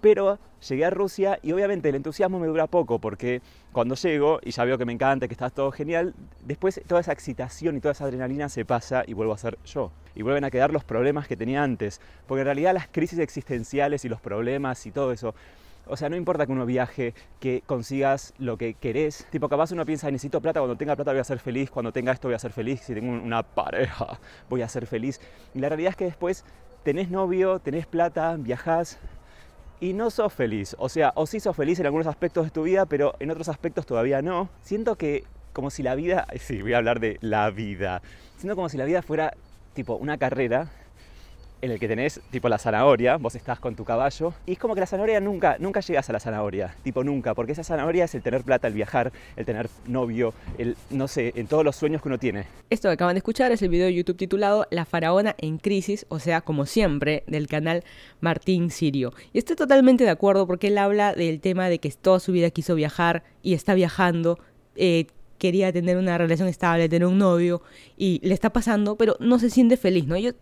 Pero llegué a Rusia y obviamente el entusiasmo me dura poco porque cuando llego y ya veo que me encanta, que está todo genial, después toda esa excitación y toda esa adrenalina se pasa y vuelvo a ser yo. Y vuelven a quedar los problemas que tenía antes. Porque en realidad las crisis existenciales y los problemas y todo eso o sea, no importa que uno viaje, que consigas lo que querés. Tipo, capaz uno piensa, necesito plata, cuando tenga plata voy a ser feliz, cuando tenga esto voy a ser feliz, si tengo una pareja voy a ser feliz. Y la realidad es que después tenés novio, tenés plata, viajás y no sos feliz. O sea, o sí sos feliz en algunos aspectos de tu vida, pero en otros aspectos todavía no. Siento que como si la vida, sí, voy a hablar de la vida. Siento como si la vida fuera tipo una carrera en el que tenés tipo la zanahoria, vos estás con tu caballo, y es como que la zanahoria nunca, nunca llegas a la zanahoria, tipo nunca, porque esa zanahoria es el tener plata, el viajar, el tener novio, el, no sé, en todos los sueños que uno tiene. Esto que acaban de escuchar es el video de YouTube titulado La faraona en crisis, o sea, como siempre, del canal Martín Sirio. Y estoy totalmente de acuerdo porque él habla del tema de que toda su vida quiso viajar y está viajando, eh, quería tener una relación estable, tener un novio y le está pasando, pero no se siente feliz, ¿no? Yo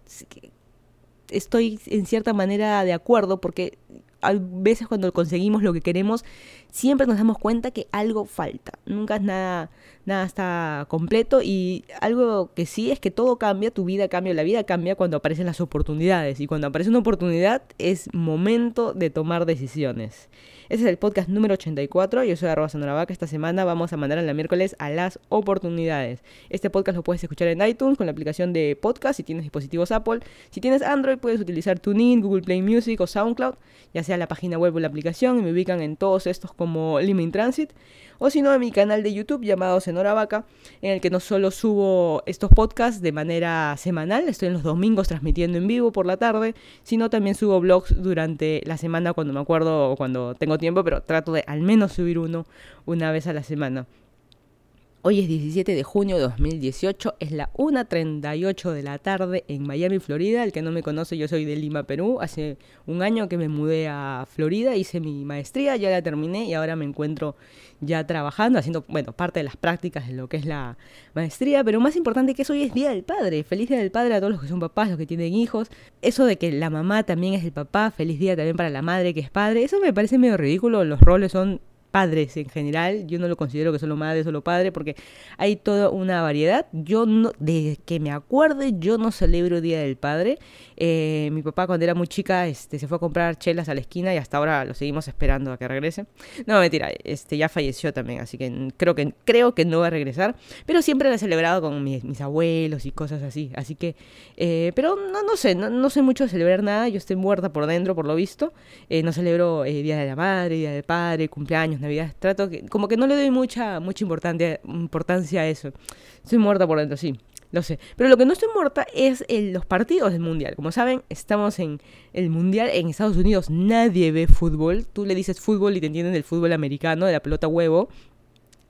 estoy en cierta manera de acuerdo porque a veces cuando conseguimos lo que queremos, siempre nos damos cuenta que algo falta. Nunca es nada, nada está completo y algo que sí es que todo cambia, tu vida cambia, la vida cambia cuando aparecen las oportunidades. Y cuando aparece una oportunidad es momento de tomar decisiones. Ese es el podcast número 84. Yo soy arroba Vaca. Esta semana vamos a mandar a la miércoles a las oportunidades. Este podcast lo puedes escuchar en iTunes con la aplicación de podcast si tienes dispositivos Apple. Si tienes Android puedes utilizar TuneIn, Google Play Music o SoundCloud, ya sea la página web o la aplicación. Y me ubican en todos estos como Lima Transit o si no en mi canal de YouTube llamado Senora Vaca, en el que no solo subo estos podcasts de manera semanal, estoy en los domingos transmitiendo en vivo por la tarde, sino también subo blogs durante la semana cuando me acuerdo o cuando tengo tiempo, pero trato de al menos subir uno una vez a la semana. Hoy es 17 de junio de 2018, es la 1.38 de la tarde en Miami, Florida. El que no me conoce, yo soy de Lima, Perú. Hace un año que me mudé a Florida, hice mi maestría, ya la terminé y ahora me encuentro ya trabajando, haciendo, bueno, parte de las prácticas de lo que es la maestría. Pero más importante que eso, hoy es Día del Padre. Feliz Día del Padre a todos los que son papás, los que tienen hijos. Eso de que la mamá también es el papá, feliz día también para la madre que es padre, eso me parece medio ridículo. Los roles son padres en general. Yo no lo considero que solo madre, solo padre, porque hay toda una variedad. Yo no, desde que me acuerde, yo no celebro Día del Padre. Eh, mi papá cuando era muy chica este, se fue a comprar chelas a la esquina y hasta ahora lo seguimos esperando a que regrese. No, mentira, este, ya falleció también, así que creo que, creo que no va a regresar. Pero siempre lo he celebrado con mis, abuelos y cosas así. Así que, eh, pero no, no sé, no, sé mucho de celebrar nada. Yo estoy muerta por dentro, por lo visto. Eh, no celebro Día de la Madre, Día del Padre, cumpleaños Navidad, trato que, como que no le doy mucha, mucha importancia, importancia a eso. Estoy muerta por dentro, sí, lo sé. Pero lo que no estoy muerta es en los partidos del Mundial. Como saben, estamos en el Mundial en Estados Unidos. Nadie ve fútbol. Tú le dices fútbol y te entienden del fútbol americano, de la pelota huevo.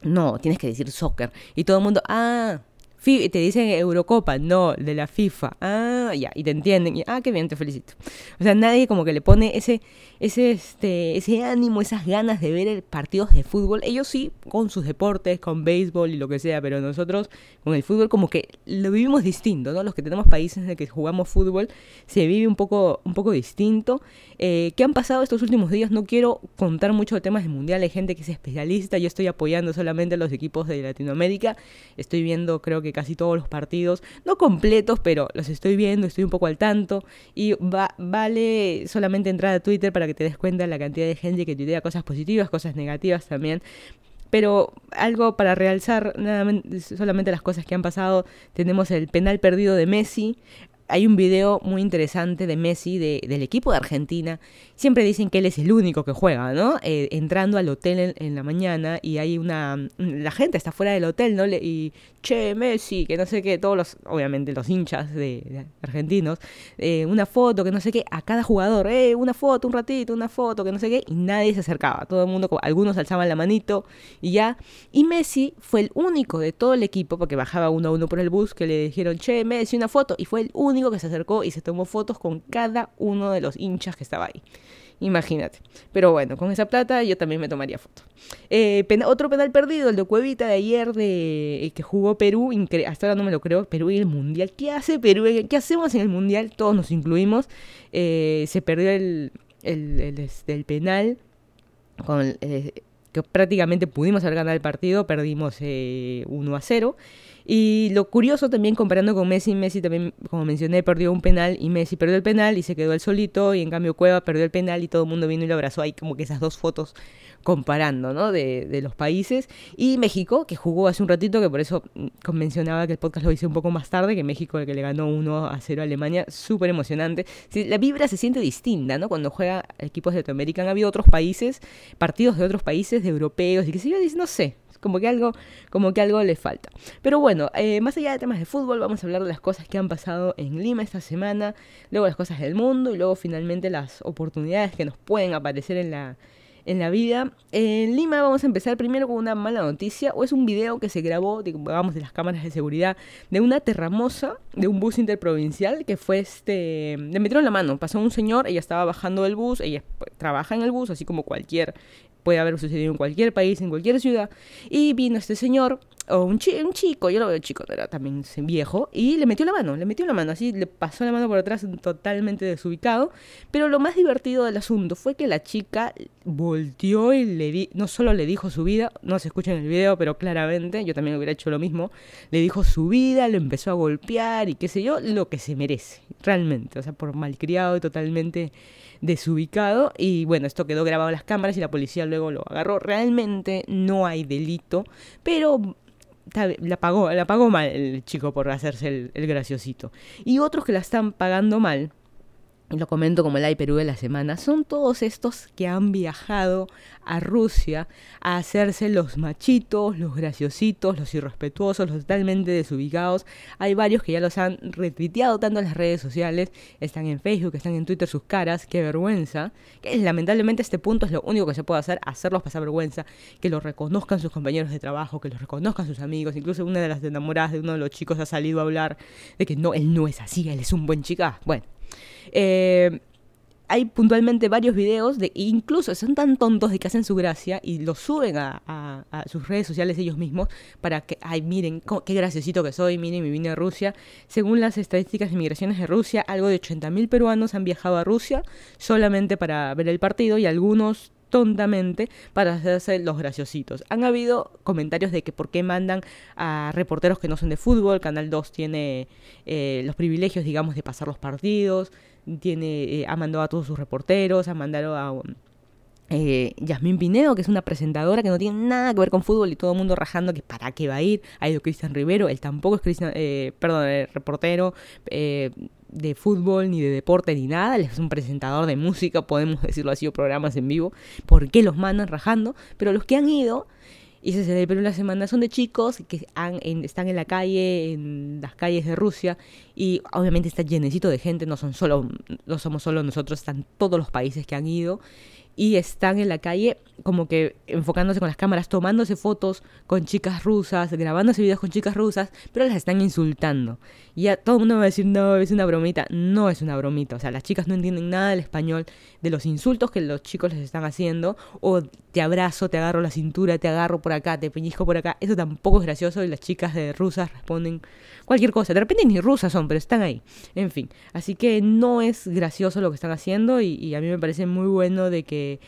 No, tienes que decir soccer. Y todo el mundo, ah, te dicen Eurocopa, no, de la FIFA. Ah, ya, y te entienden. Y, ah, qué bien, te felicito. O sea, nadie como que le pone ese, ese, este, ese ánimo, esas ganas de ver partidos de fútbol. Ellos sí, con sus deportes, con béisbol y lo que sea, pero nosotros con el fútbol como que lo vivimos distinto, ¿no? Los que tenemos países en los que jugamos fútbol se vive un poco, un poco distinto. Eh, ¿Qué han pasado estos últimos días? No quiero contar mucho de temas del mundial, hay gente que es especialista, yo estoy apoyando solamente a los equipos de Latinoamérica, estoy viendo creo que casi todos los partidos, no completos, pero los estoy viendo, estoy un poco al tanto y va, vale solamente entrar a Twitter para que te des cuenta de la cantidad de gente que tuitea cosas positivas, cosas negativas también. Pero algo para realzar nada, solamente las cosas que han pasado, tenemos el penal perdido de Messi, hay un video muy interesante de Messi, de, del equipo de Argentina. Siempre dicen que él es el único que juega, ¿no? Eh, entrando al hotel en, la mañana y hay una... La gente está fuera del hotel, ¿no? y, che, Messi, que no sé qué, todos los, obviamente los hinchas de, argentinos, eh, una foto, que no sé qué, a cada jugador, eh, una foto, un ratito, una foto, que no sé qué, y nadie se acercaba. Todo el mundo, algunos alzaban la manito y ya. Y Messi fue el único de todo el equipo, porque bajaba uno a uno por el bus, que le dijeron, che, Messi, una foto, y fue el único que se acercó y se tomó fotos con cada uno de los hinchas que estaba ahí. Imagínate. Pero bueno, con esa plata yo también me tomaría foto. Eh, otro penal perdido, el de Cuevita de ayer de eh, que jugó Perú. Hasta ahora no me lo creo. Perú en el Mundial. ¿Qué hace Perú? ¿Qué hacemos en el Mundial? Todos nos incluimos. Eh, se perdió el, este, penal, eh, que prácticamente pudimos haber ganado el partido, perdimos eh, 1 a 0. Y lo curioso también comparando con Messi, Messi también, como mencioné, perdió un penal y Messi perdió el penal y se quedó él solito y en cambio Cueva perdió el penal y todo el mundo vino y lo abrazó. Hay como que esas dos fotos comparando, ¿no? De, de, los países. Y México, que jugó hace un ratito, que por eso mm, mencionaba que el podcast lo hice un poco más tarde, que México, el que le ganó 1 a 0 a Alemania, súper emocionante. La vibra se siente distinta, ¿no? Cuando juega equipos de Latinoamérica, han habido otros países, partidos de otros países, de europeos, y que sé yo, no sé, como que algo, como que algo le falta. Pero bueno, eh, más allá de temas de fútbol, vamos a hablar de las cosas que han pasado en Lima esta semana, luego las cosas del mundo y luego finalmente las oportunidades que nos pueden aparecer en la, en la vida. En Lima vamos a empezar primero con una mala noticia, o es un video que se grabó, digamos, de las cámaras de seguridad, de una terramosa de un bus interprovincial que fue este... Le metieron la mano, pasó un señor, ella estaba bajando del bus, ella trabaja en el bus, así como cualquier puede haber sucedido en cualquier país, en cualquier ciudad. Y vino este señor, o un, chi un chico, yo lo veo chico, era también viejo, y le metió la mano, le metió la mano, así le pasó la mano por atrás totalmente desubicado. Pero lo más divertido del asunto fue que la chica volteó y le di, no solo le dijo su vida, no se escucha en el video, pero claramente, yo también hubiera hecho lo mismo, le dijo su vida, le empezó a golpear y qué sé yo, lo que se merece, realmente, o sea, por malcriado y totalmente desubicado y bueno, esto quedó grabado en las cámaras y la policía luego lo agarró. Realmente no hay delito, pero la pagó, la pagó mal el chico por hacerse el, el graciosito. Y otros que la están pagando mal lo comento como el Perú de la semana, son todos estos que han viajado a Rusia a hacerse los machitos, los graciositos, los irrespetuosos, los totalmente desubicados. Hay varios que ya los han retuiteado tanto en las redes sociales, están en Facebook, están en Twitter sus caras, qué vergüenza. Que lamentablemente este punto es lo único que se puede hacer, hacerlos pasar vergüenza, que los reconozcan sus compañeros de trabajo, que los reconozcan sus amigos, incluso una de las enamoradas de uno de los chicos ha salido a hablar de que no, él no es así, él es un buen chica. Bueno eh, hay puntualmente varios videos de incluso son tan tontos de que hacen su gracia y lo suben a, a, sus redes sociales ellos mismos para que, ay, miren qué graciosito que soy, miren, me vine a Rusia. Según las estadísticas de migraciones de Rusia, algo de 80.000 peruanos han viajado a Rusia solamente para ver el partido y algunos tontamente para hacerse los graciositos. Han habido comentarios de que por qué mandan a reporteros que no son de fútbol, Canal 2 tiene eh, los privilegios, digamos, de pasar los partidos, tiene, eh, ha mandado a todos sus reporteros, ha mandado a eh, Yasmín Pinedo, que es una presentadora que no tiene nada que ver con fútbol y todo el mundo rajando que para qué va a ir. Ha ido Cristian Rivero, él tampoco es Cristian, eh, perdón, reportero eh, de fútbol ni de deporte ni nada, él es un presentador de música, podemos decirlo así, o programas en vivo. ¿Por qué los mandan rajando? Pero los que han ido y se celebró la semana. Son de chicos que han, están en la calle, en las calles de Rusia, y obviamente está llenecito de gente, no, son solo, no somos solo nosotros, están todos los países que han ido y están en la calle como que enfocándose con las cámaras, tomándose fotos con chicas rusas, grabándose videos con chicas rusas, pero las están insultando. Y ya todo el mundo va a decir, no, es una bromita. No es una bromita. O sea, las chicas no entienden nada del español, de los insultos que los chicos les están haciendo, o te abrazo, te agarro la cintura, te agarro por acá, te peñizco por acá. Eso tampoco es gracioso y las chicas de rusas responden cualquier cosa. De repente ni rusas son, pero están ahí. En fin, así que no es gracioso lo que están haciendo y, a mí me parece muy bueno de que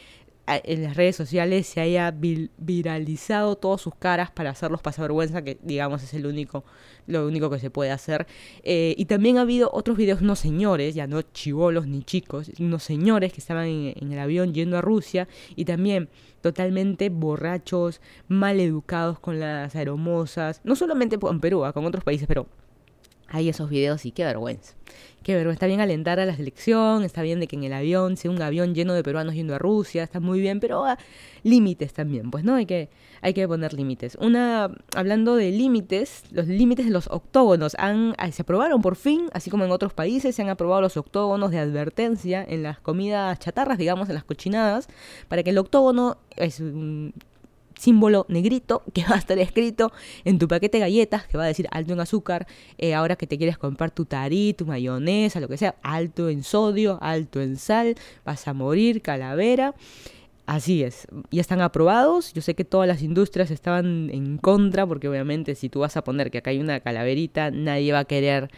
en las redes sociales se haya viralizado todas sus caras para hacerlos pasar vergüenza, que digamos es el único, lo único que se puede hacer. Eh, y también ha habido otros videos, unos señores, ya no chivolos ni chicos, unos señores que estaban en, en el avión yendo a Rusia y también totalmente borrachos, mal educados con las aeromosas, no solamente en Perú, ah, con otros países, pero hay esos videos y qué vergüenza. Qué vergüenza. Está bien alentar a la selección, está bien de que en el avión sea un avión lleno de peruanos yendo a Rusia, está muy bien, pero ah, límites también, pues no, hay que, hay que poner límites. Una, hablando de límites, los límites de los octógonos han, se aprobaron por fin, así como en otros países se han aprobado los octógonos de advertencia en las comidas chatarras, digamos, en las cochinadas, para que el octógono es un símbolo negrito que va a estar escrito en tu paquete de galletas, que va a decir alto en azúcar, eh, ahora que te quieres comprar tu tarí, tu mayonesa, lo que sea, alto en sodio, alto en sal, vas a morir, calavera. Así es, ya están aprobados. Yo sé que todas las industrias estaban en contra, porque obviamente si tú vas a poner que acá hay una calaverita, nadie va a querer,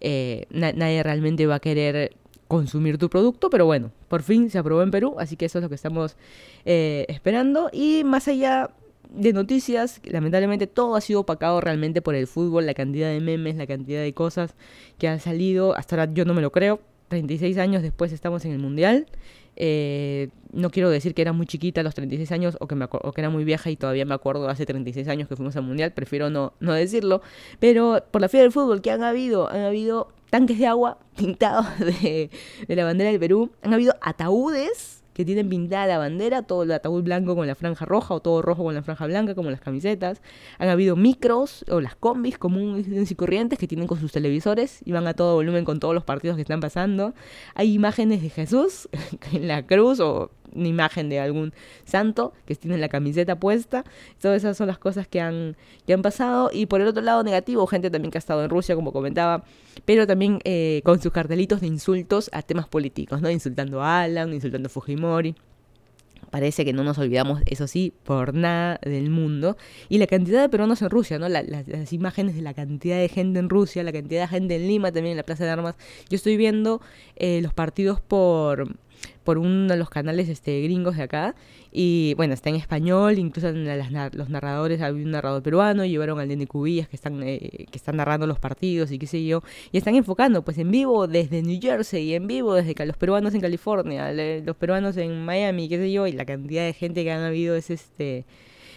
eh, nadie realmente va a querer consumir tu producto, pero bueno, por fin se aprobó en Perú, así que eso es lo que estamos eh, esperando. Y más allá de noticias, lamentablemente todo ha sido opacado realmente por el fútbol, la cantidad de memes, la cantidad de cosas que han salido, hasta ahora yo no me lo creo, 36 años después estamos en el Mundial. Eh, no quiero decir que era muy chiquita a los 36 años o que, me o que era muy vieja y todavía me acuerdo hace 36 años que fuimos al Mundial, prefiero no, no decirlo, pero por la fe del fútbol que han habido, han habido tanques de agua pintados de la bandera del Perú, han habido ataúdes que tienen pintada la bandera, todo el ataúd blanco con la franja roja o todo rojo con la franja blanca, como las camisetas. Han habido micros o las combis comunes y corrientes que tienen con sus televisores y van a todo volumen con todos los partidos que están pasando. Hay imágenes de Jesús en la cruz o una imagen de algún santo que tiene la camiseta puesta. Todas esas son las cosas que han, que han pasado. Y por el otro lado negativo, gente también que ha estado en Rusia, como comentaba, pero también eh, con sus cartelitos de insultos a temas políticos, ¿no? Insultando a Alan, insultando a Fujimori. Parece que no nos olvidamos, eso sí, por nada del mundo. Y la cantidad de peruanos en Rusia, ¿no? las imágenes de la cantidad de gente en Rusia, la cantidad de gente en Lima, también en la Plaza de Armas. Yo estoy viendo eh, los partidos por por uno de los canales este, gringos de acá. Y bueno, está en español, incluso en los narradores, hay un narrador peruano, llevaron al Nene Cubillas que están, eh, que están narrando los partidos y qué sé yo. Y están enfocando pues en vivo desde New Jersey, en vivo desde los peruanos en California, los peruanos en Miami, qué sé yo, y la cantidad de gente que han habido es este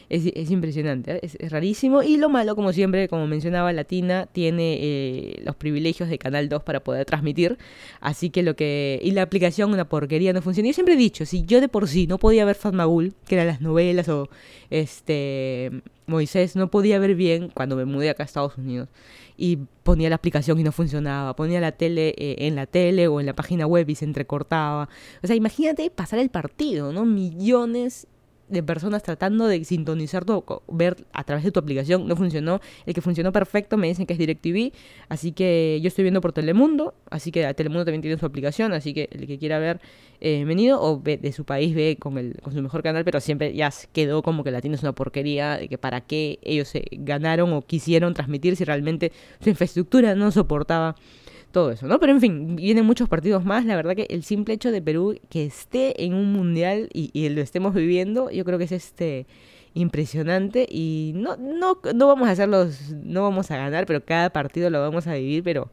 es, impresionante, ¿eh? es, rarísimo. Y lo malo, como siempre, como mencionaba, Latina tiene eh, los privilegios de Canal 2 para poder transmitir. Así que lo que... Y la aplicación, una porquería, no funciona. Yo siempre he dicho, si yo de por sí no podía ver Fatmagul, que eran las novelas o este Moisés, no podía ver bien cuando me mudé acá a Estados Unidos y ponía la aplicación y no funcionaba, ponía la tele eh, en la tele o en la página web y se entrecortaba. O sea, imagínate pasar el partido, ¿no? Millones de personas tratando de sintonizar tu, ver a través de tu aplicación, no funcionó. El que funcionó perfecto me dicen que es DirecTV, así que yo estoy viendo por Telemundo, así que Telemundo también tiene su aplicación, así que el que quiera ver, eh, venido, o ve de su país ve con, el, con su mejor canal, pero siempre ya quedó como que la es una porquería, de que para qué ellos se ganaron o quisieron transmitir si realmente su infraestructura no soportaba todo eso, ¿no? Pero en fin, vienen muchos partidos más. La verdad que el simple hecho de Perú que esté en un mundial y, lo estemos viviendo, yo creo que es este impresionante y no, no, no vamos a hacerlos, no vamos a ganar, pero cada partido lo vamos a vivir, pero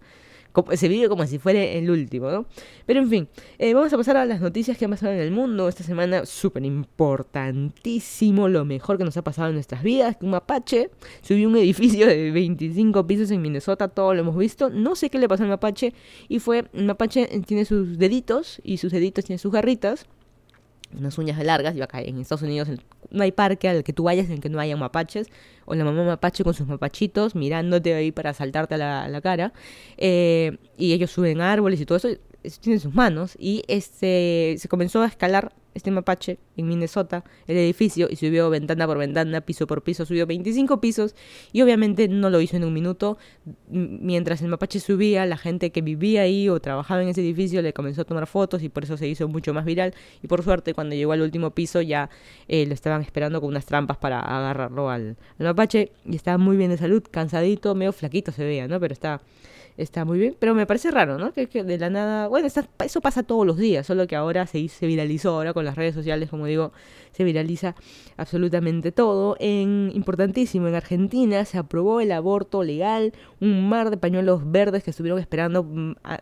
se vive como si fuera el último, ¿no? Pero en fin, eh, vamos a pasar a las noticias que han pasado en el mundo esta semana, súper importantísimo, lo mejor que nos ha pasado en nuestras vidas, que un mapache subió un edificio de 25 pisos en Minnesota, todo lo hemos visto, no sé qué le pasó al mapache, y fue, el mapache tiene sus deditos, y sus deditos tienen sus garritas, unas uñas largas, y acá en Estados Unidos no hay parque al que tú vayas en que no haya mapaches, o la mamá mapache con sus mapachitos mirándote ahí para saltarte a la, cara, eh, y ellos suben árboles y todo eso, tienen sus manos, y este se comenzó a escalar este mapache en Minnesota, el edificio, y subió ventana por ventana, piso por piso, subió 25 pisos, y obviamente no lo hizo en un minuto. Mientras el mapache subía, la gente que vivía ahí o trabajaba en ese edificio le comenzó a tomar fotos y por eso se hizo mucho más viral. Y por suerte, cuando llegó al último piso, ya eh, lo estaban esperando con unas trampas para agarrarlo al, al mapache, y estaba muy bien de salud, cansadito, medio flaquito se veía, ¿no? Pero está está muy bien. Pero me parece raro, ¿no? Que, de la nada. Bueno, eso pasa todos los días, solo que ahora se, se viralizó, ahora con las redes sociales, como digo, se viraliza absolutamente todo. En, importantísimo, en Argentina se aprobó el aborto legal, un mar de pañuelos verdes que estuvieron esperando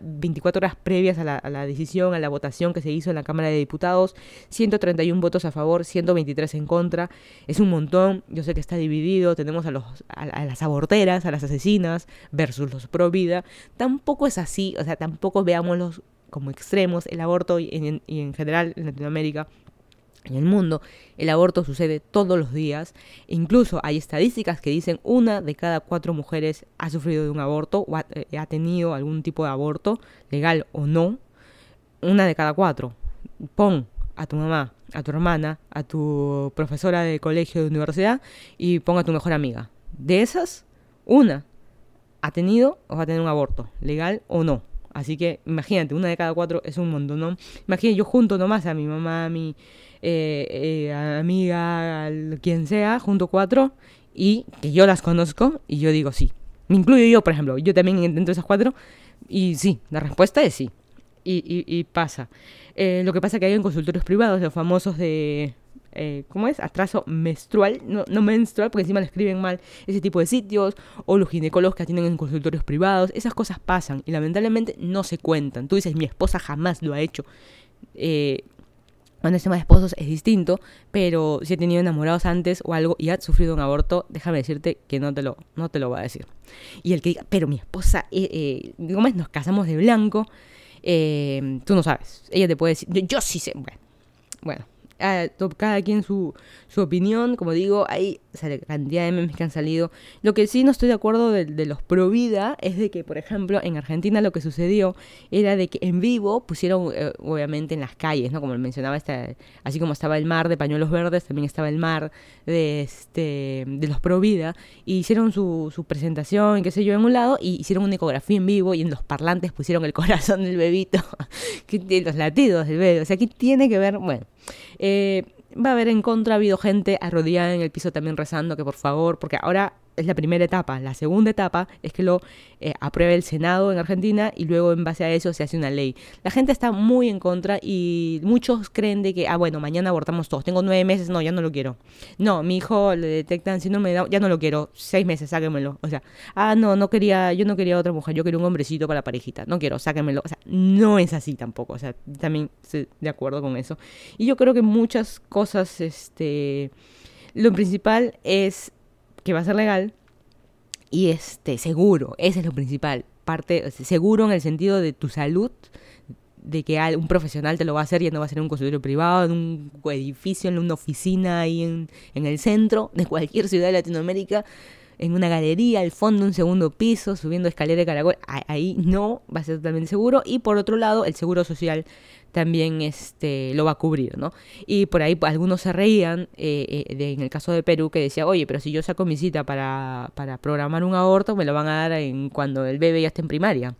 24 mm, horas previas a la, a decisión, a la votación que se hizo en la Cámara de Diputados. 131 votos a favor, 123 en contra. Es un montón. Yo sé que está dividido. Tenemos a, los, a las aborteras, a las asesinas versus los pro vida tampoco es así, o sea, tampoco veámoslos como extremos, el aborto y en, y en general en Latinoamérica en el mundo, el aborto sucede todos los días. Incluso hay estadísticas que dicen una de cada cuatro mujeres ha sufrido de un aborto o ha, eh, ha, tenido algún tipo de aborto, legal o no. Una de cada cuatro. Pon a tu mamá, a tu hermana, a tu profesora de colegio de universidad y pon a tu mejor amiga. De esas, una ha tenido o va a tener un aborto, legal o no. Así que imagínate, una de cada cuatro es un montón, ¿no? Imagínate, yo junto nomás a mi mamá, a mi eh, eh, amiga, a quien sea, junto cuatro, y que yo las conozco, y yo digo sí. Me incluyo yo, por ejemplo, yo también de esas cuatro, y sí, la respuesta es sí. y, pasa. Eh, lo que pasa es que hay en consultorios privados, los famosos de eh, ¿cómo es? Atraso menstrual, no, no, menstrual, porque encima lo escriben mal, ese tipo de sitios, o los ginecólogos que atienden en consultorios privados, esas cosas pasan y lamentablemente no se cuentan. Tú dices, mi esposa jamás lo ha hecho. Eh, cuando es tema de esposos es distinto, pero si he tenido enamorados antes o algo y has sufrido un aborto, déjame decirte que no te lo, no te lo va a decir. Y el que diga, pero mi esposa, eh, eh. Nos casamos de blanco, eh, tú no sabes. Ella te puede decir, yo, sí sé. Bueno, bueno, cada quien su, su opinión, como digo, hay cantidad de memes que han salido. Lo que sí no estoy de acuerdo de, los pro vida es de que, por ejemplo, en Argentina lo que sucedió era de que en vivo pusieron, eh, obviamente, en las calles, ¿no? Como mencionaba, esta, así como estaba el mar de pañuelos verdes, también estaba el mar de, este, de los pro vida, y hicieron su, su presentación, qué sé yo, en un lado, y hicieron una ecografía en vivo, y en los parlantes pusieron el corazón del bebito, los latidos del bebé. O sea, aquí tiene que ver, bueno. Eh, va a haber en contra, ha habido gente arrodillada en el piso también rezando que por favor, porque ahora es la primera etapa. La segunda etapa es que lo eh, apruebe el Senado en Argentina y luego en base a eso se hace una ley. La gente está muy en contra y muchos creen de que, ah, bueno, mañana abortamos todos. Tengo nueve meses, no, ya no lo quiero. No, mi hijo le detectan síndrome de ya no lo quiero. Seis meses, sáquenmelo. O sea, ah, no, no quería, yo no quería otra mujer, yo quería un hombrecito para la parejita. No quiero, sáquenmelo. O sea, no es así tampoco. O sea, también estoy de acuerdo con eso. Y yo creo que muchas cosas, este, lo principal es que va a ser legal y este seguro, ese es lo principal, parte seguro en el sentido de tu salud, de que un profesional te lo va a hacer y no va a ser en un consultorio privado, en un edificio, en una oficina ahí en, en el centro de cualquier ciudad de Latinoamérica, en una galería, al fondo, un segundo piso, subiendo escalera de caracol, ahí no va a ser totalmente seguro. Y por otro lado, el seguro social también este, lo va a cubrir, ¿no? Y por ahí pues, algunos se reían, eh, eh, en el caso de Perú, que decía, oye, pero si yo saco mi cita para, para programar un aborto, me lo van a dar en, cuando el bebé ya esté en primaria.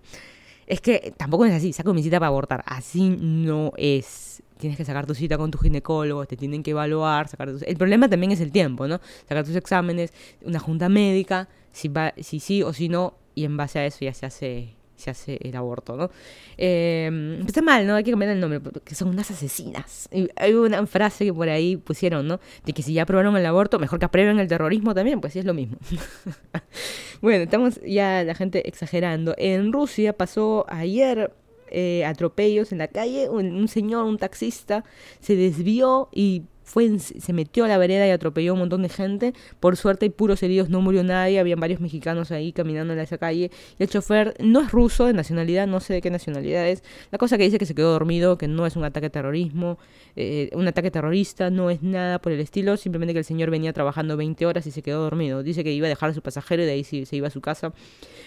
Es que tampoco es así, saco mi cita para abortar, así no es. Tienes que sacar tu cita con tu ginecólogo, te tienen que evaluar, sacar El problema también es el tiempo, ¿no? Sacar tus exámenes, una junta médica, si, va, si sí o si no, y en base a eso ya se hace se hace el aborto, ¿no? Eh, está mal, ¿no? Hay que cambiar el nombre, porque son unas asesinas. Y hay una frase que por ahí pusieron, ¿no? De que si ya aprobaron el aborto, mejor que aprueben el terrorismo también, pues sí es lo mismo. bueno, estamos ya la gente exagerando. En Rusia pasó ayer eh, atropellos en la calle, un señor, un taxista, se desvió y fue se metió a la vereda y atropelló a un montón de gente. Por suerte y puros heridos, no murió nadie, habían varios mexicanos ahí caminando en esa calle. Y el chofer no es ruso de nacionalidad, no sé de qué nacionalidad es. La cosa que dice que se quedó dormido, que no es un ataque terrorismo, eh, un ataque terrorista, no es nada por el estilo, simplemente que el señor venía trabajando 20 horas y se quedó dormido. Dice que iba a dejar a su pasajero y de ahí se, se iba a su casa.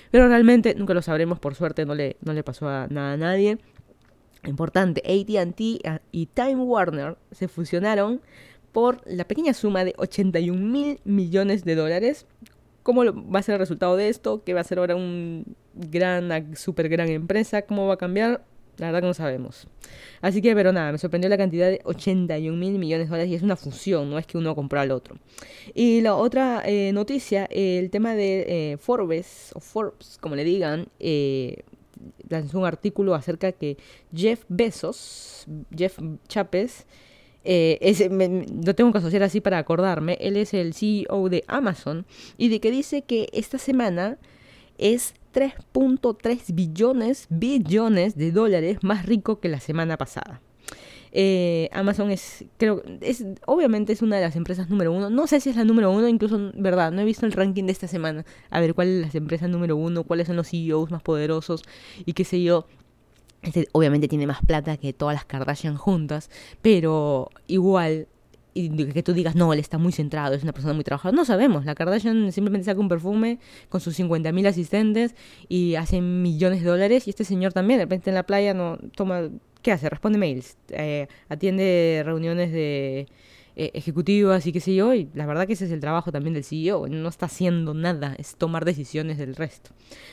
Pero realmente nunca lo sabremos, por suerte no le, no le pasó a nada a nadie importante, ATT y Time Warner se fusionaron por la pequeña suma de 81 mil millones de dólares. ¿Cómo va a ser el resultado de esto? ¿Qué va a ser ahora un gran, una super gran empresa? ¿Cómo va a cambiar? La verdad que no sabemos. Así que, pero nada, me sorprendió la cantidad de 81 mil millones de dólares y es una fusión, no es que uno compró al otro. Y la otra eh, noticia, el tema de eh, Forbes, o Forbes, como le digan, eh, lanzó un artículo acerca que Jeff Bezos, Jeff Chapes, eh, lo tengo que asociar así para acordarme, él es el CEO de Amazon y de que dice que esta semana es 3.3 billones, billones de dólares más rico que la semana pasada. Eh, Amazon es, creo, es, obviamente es una de las empresas número uno. No sé si es la número uno, incluso, verdad, no he visto el ranking de esta semana. A ver cuál es la empresa número uno, cuáles son los CEOs más poderosos y qué sé yo. Este, obviamente tiene más plata que todas las Kardashian juntas, pero igual y que tú digas, no, él está muy centrado, es una persona muy trabajadora. No sabemos, la Kardashian simplemente saca un perfume con sus 50.000 asistentes y hace millones de dólares. Y este señor también, de repente en la playa, no toma ¿Qué hace? Responde mails, eh, atiende reuniones de eh, ejecutivas y qué yo, y la verdad que ese es el trabajo también del CEO, no está haciendo nada, es tomar decisiones del resto.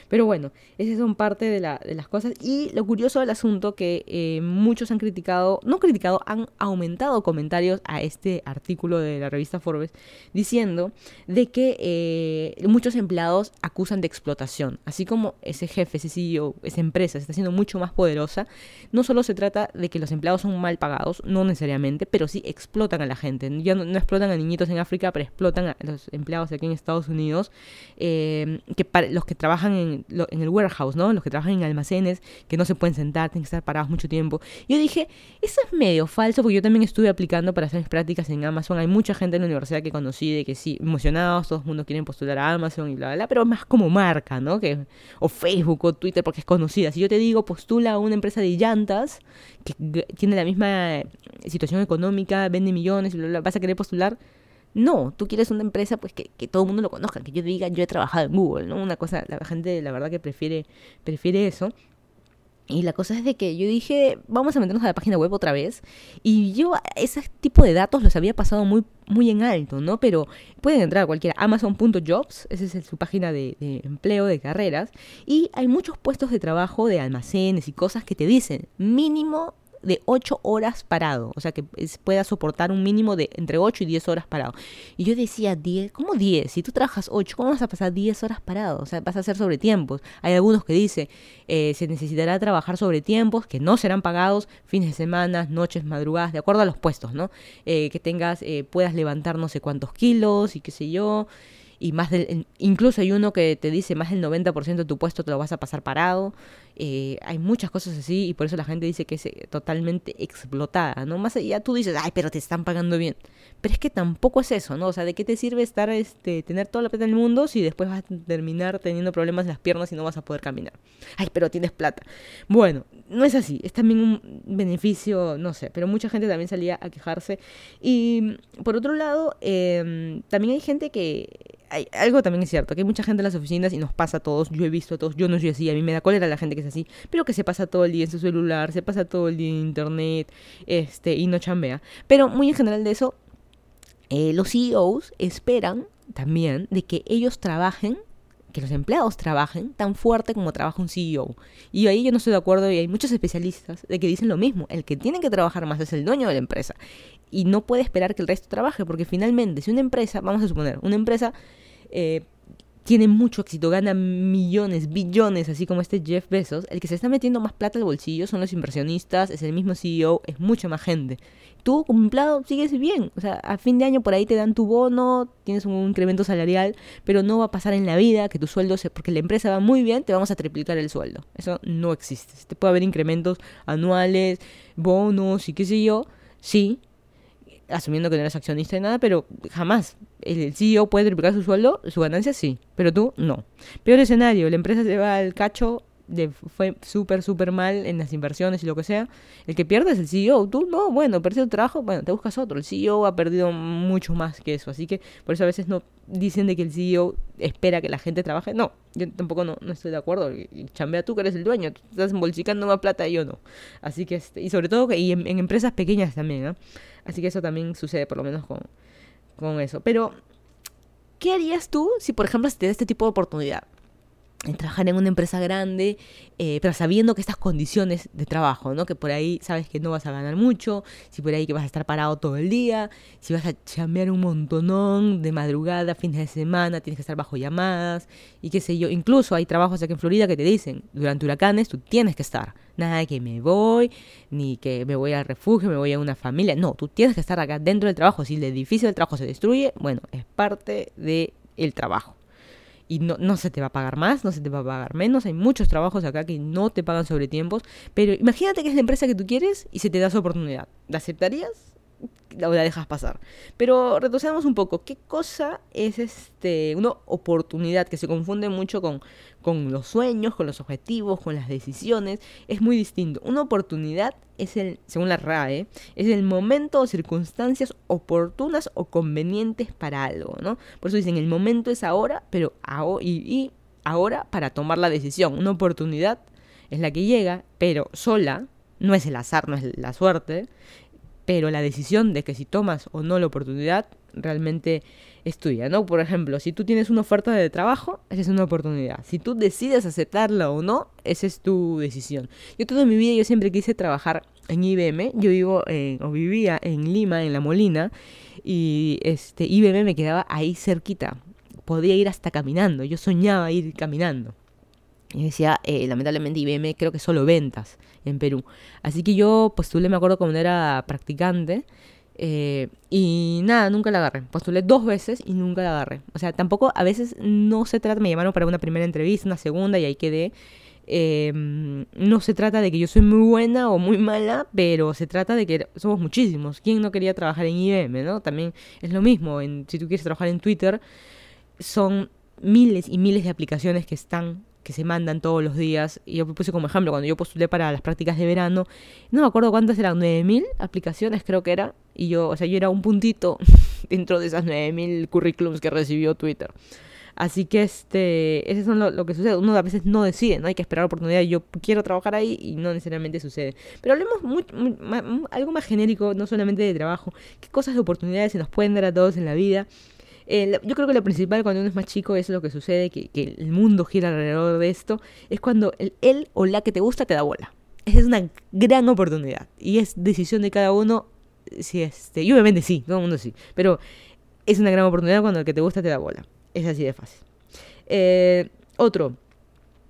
Pero bueno, esas son parte de las cosas y lo curioso del asunto que eh, muchos han criticado, no criticado, han aumentado comentarios a este artículo de la revista Forbes diciendo de que eh, muchos empleados acusan de explotación, así como ese jefe, ese CEO, esa empresa se está haciendo mucho más poderosa, no solo se trata de que los empleados son mal pagados, no necesariamente, pero sí explotan a la gente ya no, explotan a niñitos en África, pero explotan a los empleados aquí en Estados Unidos, eh, que los que trabajan en, el warehouse, ¿no? Los que trabajan en almacenes, que no se pueden sentar, tienen que estar parados mucho tiempo. Yo dije, eso es medio falso, porque yo también estuve aplicando para hacer mis prácticas en Amazon. Hay mucha gente en la universidad que conocí de que sí, emocionados, todo el mundo quieren postular a Amazon y bla, bla, bla, pero más como marca, ¿no? Que, o Facebook o Twitter porque es conocida. Si yo te digo, postula a una empresa de llantas que tiene la misma situación económica, vende millones, vas a querer postular. No, tú quieres una empresa pues que, que, todo el mundo lo conozca, que yo diga yo he trabajado en Google, ¿no? Una cosa, la gente la verdad que prefiere, prefiere eso. Y la cosa es de que yo dije, vamos a meternos a la página web otra vez. Y yo ese tipo de datos los había pasado muy, muy en alto, ¿no? Pero pueden entrar a cualquiera. Amazon.jobs, esa es su página de, de, empleo, de carreras. Y hay muchos puestos de trabajo de almacenes y cosas que te dicen mínimo de 8 horas parado, o sea, que pueda soportar un mínimo de entre 8 y 10 horas parado. Y yo decía, 10, ¿cómo 10? Si tú trabajas 8, ¿cómo vas a pasar 10 horas parado? O sea, vas a hacer sobre tiempos. Hay algunos que dicen, eh, se necesitará trabajar sobre tiempos que no serán pagados fines de semana, noches, madrugadas, de acuerdo a los puestos, ¿no? Eh, que tengas, eh, puedas levantar no sé cuántos kilos y qué sé yo y más del, incluso hay uno que te dice más del 90% de tu puesto te lo vas a pasar parado. Eh, hay muchas cosas así y por eso la gente dice que es eh, totalmente explotada, ¿no? Más allá tú dices, ay, pero te están pagando bien. Pero es que tampoco es eso, ¿no? O sea, ¿de qué te sirve estar, este, tener toda la plata del mundo si después vas a terminar teniendo problemas en las piernas y no vas a poder caminar? Ay, pero tienes plata. Bueno, no es así, es también un beneficio, no sé, pero mucha gente también salía a quejarse. Y por otro lado, em, también hay gente que hay, algo también es cierto, que hay mucha gente en las oficinas y nos pasa a todos, yo he visto a todos, yo no soy así, a mí me da cólera la gente que es así, pero que se pasa todo el día en su celular, se pasa todo el día en internet, este, y no chambea. Pero muy en general de eso, eh, los CEOs esperan también de que ellos trabajen que los empleados trabajen tan fuerte como trabaja un CEO. Y ahí yo no estoy de acuerdo y hay muchos especialistas de que dicen lo mismo. El que tiene que trabajar más es el dueño de la empresa. Y no puede esperar que el resto trabaje, porque finalmente si una empresa, vamos a suponer, una empresa eh, tiene mucho éxito, gana millones, billones, así como este Jeff Bezos, el que se está metiendo más plata al bolsillo son los inversionistas, es el mismo CEO, es mucha más gente. Tú como empleado sigues bien, o sea, a fin de año por ahí te dan tu bono, tienes un incremento salarial, pero no va a pasar en la vida que tu sueldo, se, porque la empresa va muy bien, te vamos a triplicar el sueldo. Eso no existe. Te puede haber incrementos anuales, bonos y qué sé yo, sí, asumiendo que no eres accionista de nada, pero jamás. El CEO puede triplicar su sueldo, su ganancia sí, pero tú no. Peor escenario, la empresa se va al cacho, de, fue súper, súper mal en las inversiones y lo que sea. El que pierde es el CEO. Tú no, bueno, perdiste tu trabajo, bueno, te buscas otro. El CEO ha perdido mucho más que eso. Así que por eso a veces no dicen de que el CEO espera que la gente trabaje. No, yo tampoco no, no estoy de acuerdo. Chambea tú que eres el dueño, estás embolsicando más plata y yo no. Así que, este, y sobre todo que y en, empresas pequeñas también, ¿eh? Así que eso también sucede por lo menos con, con eso. Pero, ¿qué harías tú si, por ejemplo, se te da este tipo de oportunidad? En trabajar en una empresa grande, eh, pero sabiendo que estas condiciones de trabajo, ¿no? Que por ahí sabes que no vas a ganar mucho, si por ahí que vas a estar parado todo el día, si vas a chambear un montonón de madrugada, fines de semana, tienes que estar bajo llamadas y qué sé yo. Incluso hay trabajos aquí en Florida que te dicen, durante huracanes tú tienes que estar. Nada de que me voy, ni que me voy al refugio, me voy a una familia. No, tú tienes que estar acá dentro del trabajo. Si el edificio del trabajo se destruye, bueno, es parte del el trabajo y no, no se te va a pagar más, no se te va a pagar menos. Hay muchos trabajos acá que no te pagan sobre tiempos. Pero imagínate que es la empresa que tú quieres y se te da su oportunidad. ¿La aceptarías? La, dejas pasar. Pero retrocedamos un poco. ¿Qué cosa es este una oportunidad que se confunde mucho con, con los sueños, con los objetivos, con las decisiones? Es muy distinto. Una oportunidad es el, según la RAE, es el momento o circunstancias oportunas o convenientes para algo, ¿no? Por eso dicen, el momento es ahora, pero y, y ahora para tomar la decisión. Una oportunidad es la que llega, pero sola, no es el azar, no es la suerte, pero la decisión de que si tomas o no la oportunidad realmente es tuya, ¿no? Por ejemplo, si tú tienes una oferta de trabajo, esa es una oportunidad. Si tú decides aceptarla o no, esa es tu decisión. Yo toda mi vida yo siempre quise trabajar en IBM. Yo vivo o vivía en Lima, en La Molina, y este IBM me quedaba ahí cerquita. Podía ir hasta caminando. Yo soñaba ir caminando. Y decía, eh, lamentablemente IBM creo que solo ventas en Perú. Así que yo postulé, me acuerdo cuando era practicante. Eh, y nada, nunca la agarré. Postulé dos veces y nunca la agarré. O sea, tampoco a veces no se trata, me llamaron para una primera entrevista, una segunda y ahí quedé. Eh, no se trata de que yo soy muy buena o muy mala, pero se trata de que somos muchísimos. ¿Quién no quería trabajar en IBM? ¿no? También es lo mismo. Si tú quieres trabajar en Twitter, son miles y miles de aplicaciones que están que se mandan todos los días. Y yo puse como ejemplo, cuando yo postulé para las prácticas de verano, no me acuerdo cuántas eran, 9.000 aplicaciones creo que era. Y yo, o sea, yo era un puntito dentro de esas 9.000 currículums que recibió Twitter. Así que este, eso es lo, que sucede. Uno a veces no decide, ¿no? Hay que esperar la oportunidad. Yo quiero trabajar ahí y no necesariamente sucede. Pero hablemos muy, algo más genérico, no solamente de trabajo. ¿Qué cosas de oportunidades se nos pueden dar a todos en la vida? Yo creo que lo principal cuando uno es más chico es lo que sucede, que, el mundo gira alrededor de esto, es cuando el él o la que te gusta te da bola. Esa es una gran oportunidad y es decisión de cada uno si este, y obviamente sí, todo el mundo sí, pero es una gran oportunidad cuando el que te gusta te da bola. Es así de fácil. Eh, otro,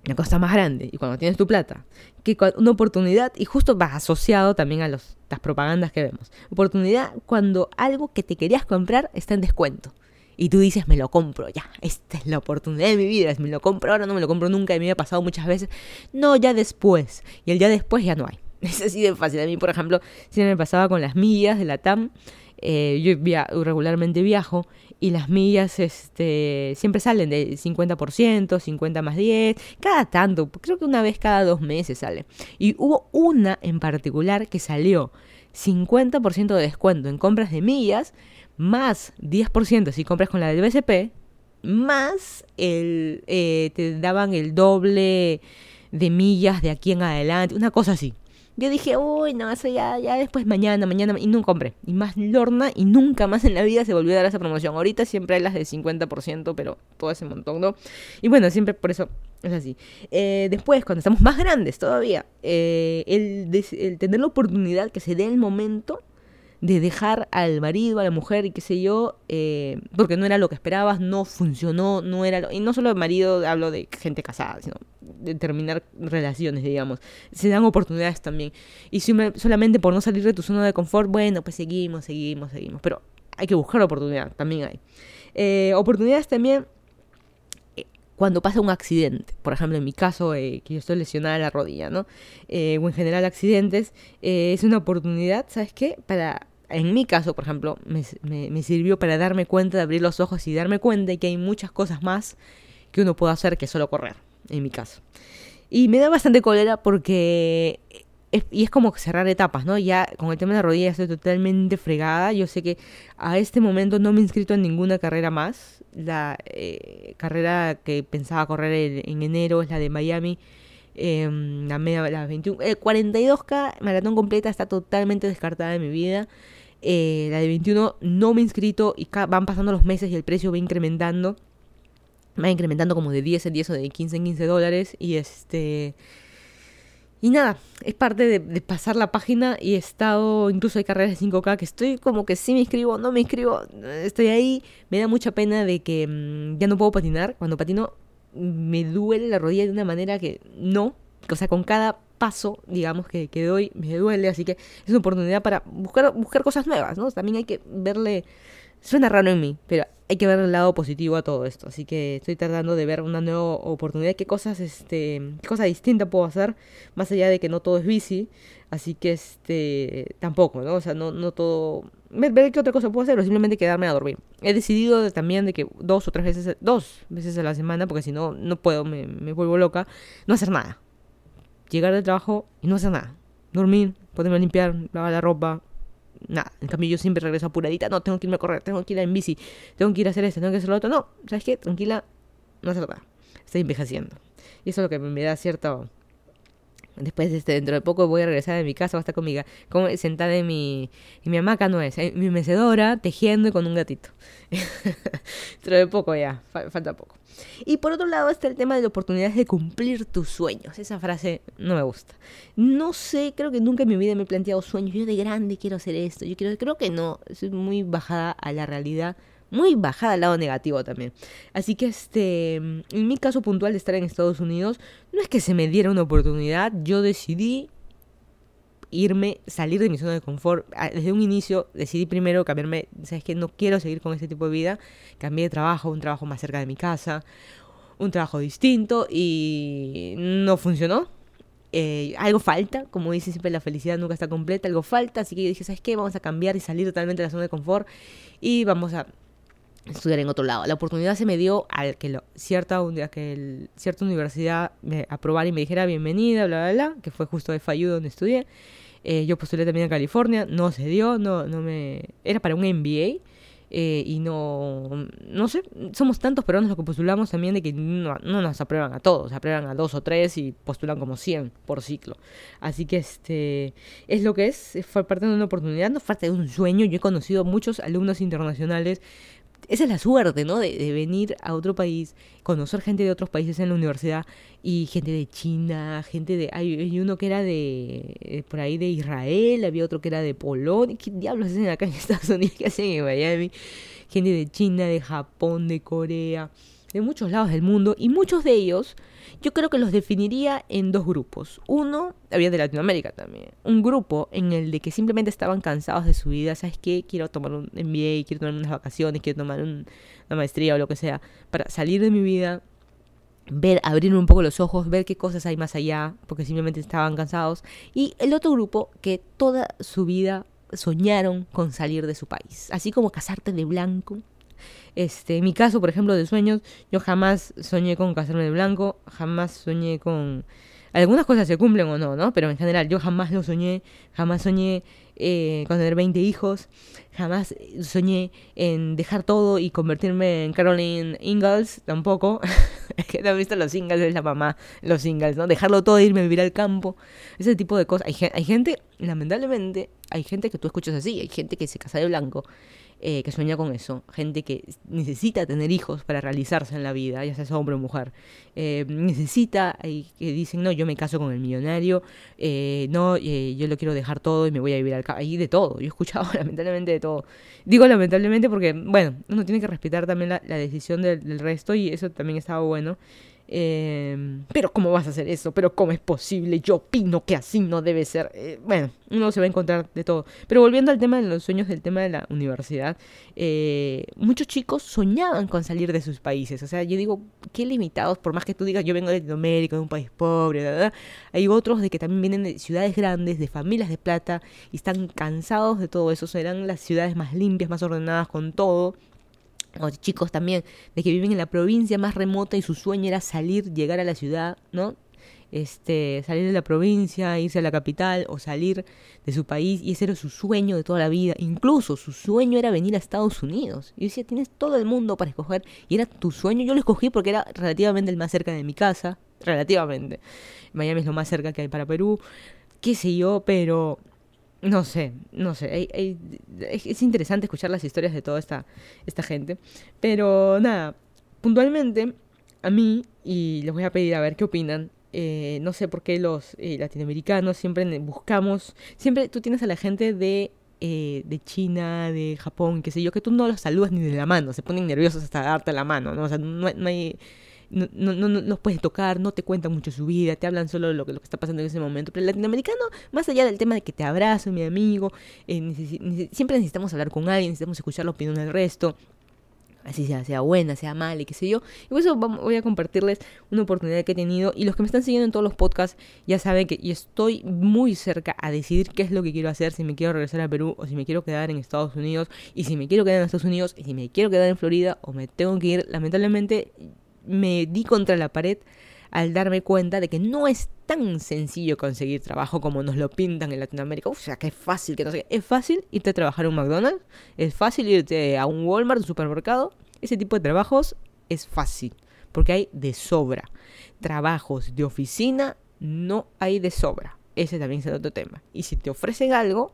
una cosa más grande, y cuando tienes tu plata, que una oportunidad, y justo va asociado también a las propagandas que vemos. Oportunidad cuando algo que te querías comprar está en descuento y tú dices, me lo compro, ya, esta es la oportunidad de mi vida, me lo compro ahora, no me lo compro nunca, y me ha pasado muchas veces, no, ya después, y el ya después ya no hay. Es así de fácil. A mí, por ejemplo, siempre me pasaba con las millas de la TAM, eh, yo regularmente viajo y las millas este, siempre salen de 50%, 50 más 10, cada tanto, creo que una vez cada dos meses sale. Y hubo una en particular que salió 50% de descuento en compras de millas más 10% si compras con la del BCP, más el, eh, te daban el doble de millas de aquí en adelante, una cosa así. Yo dije, uy, no, eso ya, ya después mañana, mañana, y no compré. Y más Lorna, y nunca más en la vida se volvió a dar esa promoción. Ahorita siempre hay las de 50%, pero todo ese montón, ¿no? Y bueno, siempre por eso es así. Eh, después, cuando estamos más grandes todavía, eh, el, el tener la oportunidad que se dé el momento de dejar al marido, a la mujer y qué sé yo, eh, porque no era lo que esperabas, no funcionó, no era lo, y no solo de marido, hablo de gente casada, sino de terminar relaciones, digamos. Se dan oportunidades también. Y si solamente por no salir de tu zona de confort, bueno, pues seguimos, seguimos, seguimos. Pero hay que buscar oportunidad, también hay. Eh, oportunidades también cuando pasa un accidente, por ejemplo en mi caso, que yo estoy lesionada en la rodilla, ¿no? o en general accidentes, es una oportunidad, ¿sabes qué? Para en mi caso, por ejemplo, me, sirvió para darme cuenta de abrir los ojos y darme cuenta de que hay muchas cosas más que uno puede hacer que solo correr, en mi caso. Y me da bastante cólera porque y es como cerrar etapas, ¿no? Ya con el tema de la rodilla estoy totalmente fregada. Yo sé que a este momento no me he inscrito en ninguna carrera más. La eh, carrera que pensaba correr en, enero es la de Miami. Em, la media, la 21, el 42K maratón completa está totalmente descartada de mi vida. Eh, la de 21 no me he inscrito y van pasando los meses y el precio va incrementando. Va incrementando como de 10 en 10 o de 15 en 15 dólares. Y este. Y nada, es parte de, pasar la página y he estado, incluso hay carreras de 5K que estoy como que sí me inscribo, no me inscribo, estoy ahí. Me da mucha pena de que mm, ya no puedo patinar. Cuando patino me duele la rodilla de una manera que no. O sea, con cada paso, digamos, que, que doy, me duele, así que es una oportunidad para buscar, buscar cosas nuevas, ¿no? También hay que verle, suena raro en mí, pero hay que ver el lado positivo a todo esto, así que estoy tratando de ver una nueva oportunidad, qué cosas, este, qué cosa distinta puedo hacer, más allá de que no todo es bici, así que, este, tampoco, ¿no? O sea, no, no todo, ver, qué otra cosa puedo hacer o simplemente quedarme a dormir. He decidido también de que dos o tres veces, dos veces a la semana, porque si no, no puedo, me, me vuelvo loca, no hacer nada llegar del trabajo y no hacer nada. Dormir, ponerme limpiar, lavar la ropa, nada. En cambio, yo siempre regreso apuradita. No, tengo que irme a correr, tengo que ir en bici, tengo que ir a hacer esto, tengo que hacer lo otro. No, ¿sabes qué? Tranquila, no hacer nada. Estoy envejeciendo. Y eso es lo que me da cierto. Después, este, dentro de poco voy a regresar a mi casa, voy a estar conmigo, sentada en mi, en mi hamaca, no es, en mi mecedora, tejiendo y con un gatito. dentro de poco ya, falta poco. Y por otro lado está el tema de la oportunidad de cumplir tus sueños. Esa frase no me gusta. No sé, creo que nunca en mi vida me he planteado sueños. Yo de grande quiero hacer esto. Yo quiero, creo que no. Soy muy bajada a la realidad muy bajada al lado negativo también. Así que este, en mi caso puntual de estar en Estados Unidos, no es que se me diera una oportunidad, yo decidí irme, salir de mi zona de confort. Ah, desde un inicio decidí primero cambiarme, sabes que no quiero seguir con este tipo de vida. Cambié de trabajo, un trabajo más cerca de mi casa, un trabajo distinto y no funcionó. Eh, algo falta, como dice siempre, la felicidad nunca está completa, algo falta, así que yo dije, ¿sabes qué? Vamos a cambiar y salir totalmente de la zona de confort y vamos a estudiar en otro lado. La oportunidad se me dio al que lo, cierta, que el, cierta universidad me aprobara y me dijera bienvenida, bla, bla, bla, que fue justo de FIU donde estudié. Eh, yo postulé también a California, no se dio, no, no me... Era para un MBA. Eh, y no, no sé, somos tantos peruanos los que postulamos también de que no, no, nos aprueban a todos, aprueban a dos o tres y postulan como 100 por ciclo. Así que este es lo que es, fue parte de una oportunidad, no parte de un sueño. Yo he conocido muchos alumnos internacionales esa es la suerte, ¿no? De, venir a otro país, conocer gente de otros países en la universidad y gente de China, gente de... Hay, uno que era de... Eh, por ahí de Israel, había otro que era de Polonia. ¿Qué diablos hacen acá en Estados Unidos? ¿Qué hacen en Miami? Gente de China, de Japón, de Corea de muchos lados del mundo y muchos de ellos yo creo que los definiría en dos grupos. Uno, había de Latinoamérica también, un grupo en el de que simplemente estaban cansados de su vida, ¿sabes qué? Quiero tomar un MBA, quiero tomar unas vacaciones, quiero tomar una maestría o lo que sea, para salir de mi vida, ver, abrir un poco los ojos, ver qué cosas hay más allá, porque simplemente estaban cansados. Y el otro grupo que toda su vida soñaron con salir de su país, así como casarte de blanco, este, en mi caso, por ejemplo, de sueños, yo jamás soñé con casarme de blanco, jamás soñé con... Algunas cosas se cumplen o no, ¿no? Pero en general yo jamás lo soñé, jamás soñé eh, con tener 20 hijos, jamás soñé en dejar todo y convertirme en Caroline Ingalls, tampoco. es que no he visto los Ingalls, es la mamá, los Ingalls, ¿no? Dejarlo todo e irme a vivir al campo, ese tipo de cosas. Hay, hay gente, lamentablemente, hay gente que tú escuchas así, hay gente que se casa de blanco eh, que sueña con eso, gente que necesita tener hijos para realizarse en la vida, ya sea hombre o mujer, eh, necesita, y que dicen, no, yo me caso con el millonario, eh, no, yo lo quiero dejar todo y me voy a vivir al ahí de todo, yo he escuchado lamentablemente de todo. Digo lamentablemente porque, bueno, uno tiene que respetar también la, decisión del, del, resto y eso también estaba bueno. Em, pero ¿cómo vas a hacer eso? ¿Pero cómo es posible? Yo opino que así no debe ser. Eh, bueno, uno se va a encontrar de todo. Pero volviendo al tema de los sueños, del tema de la universidad, eh, muchos chicos soñaban con salir de sus países. O sea, yo digo, qué limitados, por más que tú digas, yo vengo de Latinoamérica, de un país pobre, ¿verdad? hay otros de que también vienen de ciudades grandes, de familias de plata, y están cansados de todo eso. Serán las ciudades más limpias, más ordenadas con todo o chicos también, de que viven en la provincia más remota y su sueño era salir, llegar a la ciudad, ¿no? Este, salir de la provincia, irse a la capital o salir de su país y ese era su sueño de toda la vida. Incluso su sueño era venir a Estados Unidos. Y decía, tienes todo el mundo para escoger y era tu sueño. Yo lo escogí porque era relativamente el más cerca de mi casa, relativamente. Miami es lo más cerca que hay para Perú, qué sé yo, pero no sé, no sé. es interesante escuchar las historias de toda esta, esta gente. Pero nada, puntualmente, a mí, y les voy a pedir a ver qué opinan. Eh, no sé por qué los eh, latinoamericanos siempre buscamos. Siempre tú tienes a la gente de eh, de China, de Japón, qué sé yo, que tú no los saludas ni de la mano, se ponen nerviosos hasta darte la mano, ¿no? O sea, no, no hay no, no, no, los puedes tocar, no te cuentan mucho su vida, te hablan solo de lo que, lo que está pasando en ese momento. Pero el latinoamericano, más allá del tema de que te abrazo, mi amigo, eh, siempre necesitamos hablar con alguien, necesitamos escuchar la opinión del resto así sea, sea buena, sea mala y qué sé yo. Y por eso voy a compartirles una oportunidad que he tenido. Y los que me están siguiendo en todos los podcasts ya saben que yo estoy muy cerca a decidir qué es lo que quiero hacer, si me quiero regresar a Perú o si me quiero quedar en Estados Unidos. Y si me quiero quedar en Estados Unidos y si me quiero quedar en Florida o me tengo que ir. Lamentablemente me di contra la pared al darme cuenta de que no es tan sencillo conseguir trabajo como nos lo pintan en Latinoamérica. o sea, que es fácil, que no sé. Es fácil irte a trabajar en un McDonald's, es fácil irte a un Walmart, un supermercado. Ese tipo de trabajos es fácil, porque hay de sobra. Trabajos de oficina no hay de sobra. Ese también es el otro tema. Y si te ofrecen algo,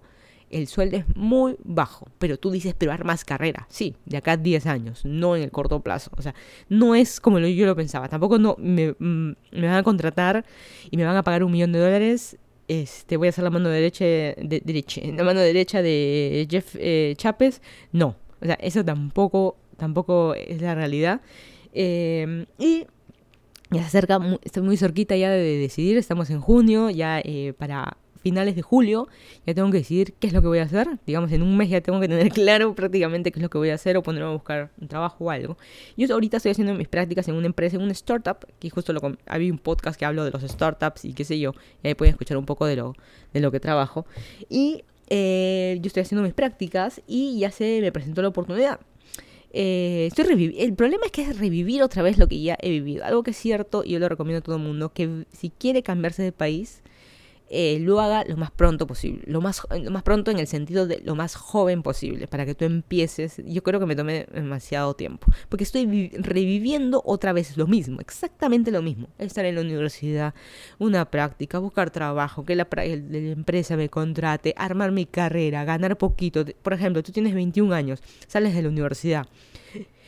el sueldo es muy bajo. Pero tú dices, pero más carrera. Sí, de acá a 10 años, no en el corto plazo. O sea, no es como yo lo pensaba. Tampoco no me, mm, me van a contratar y me van a pagar un millón de dólares este, voy a hacer la mano derecha, de, la mano derecha de Jeff eh, Chapes, no, o sea, eso tampoco, tampoco es la realidad. Eh, y ya se acerca, estoy muy cerquita ya de decidir, estamos en junio, ya eh, para finales de julio ya tengo que decidir qué es lo que voy a hacer. Digamos, en un mes ya tengo que tener claro prácticamente qué es lo que voy a hacer o ponerme a buscar un trabajo o algo. Yo ahorita estoy haciendo mis prácticas en una empresa, en una startup, que justo lo, había un podcast que hablo de los startups y qué sé yo, y ahí pueden escuchar un poco de lo, de lo que trabajo. Y eh, yo estoy haciendo mis prácticas y ya se me presentó la oportunidad. Eh, estoy el problema es que es revivir otra vez lo que ya he vivido. Algo que es cierto y yo lo recomiendo a todo el mundo, que si quiere cambiarse de país, eh, lo haga lo más pronto posible. Lo más, lo más pronto en el sentido de lo más joven posible, para que tú empieces. Yo creo que me tomé demasiado tiempo, porque estoy reviviendo otra vez lo mismo, exactamente lo mismo. Estar en la universidad, una práctica, buscar trabajo, que la, la empresa me contrate, armar mi carrera, ganar poquito. Por ejemplo, tú tienes 21 años, sales de la universidad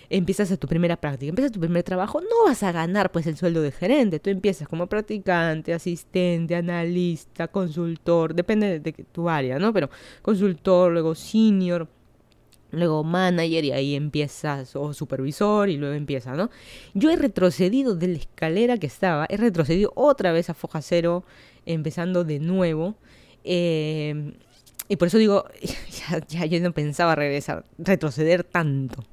empiezas a tu primera práctica, empiezas tu primer trabajo, no vas a ganar pues el sueldo de gerente, tú empiezas como practicante, asistente, analista, consultor, depende de, tu área, ¿no? Pero consultor, luego senior, luego manager y ahí empiezas, o supervisor y luego empieza, ¿no? Yo he retrocedido de la escalera que estaba, he retrocedido otra vez a foja cero, empezando de nuevo. Eh, y por eso digo, ya, ya yo no pensaba regresar, retroceder tanto.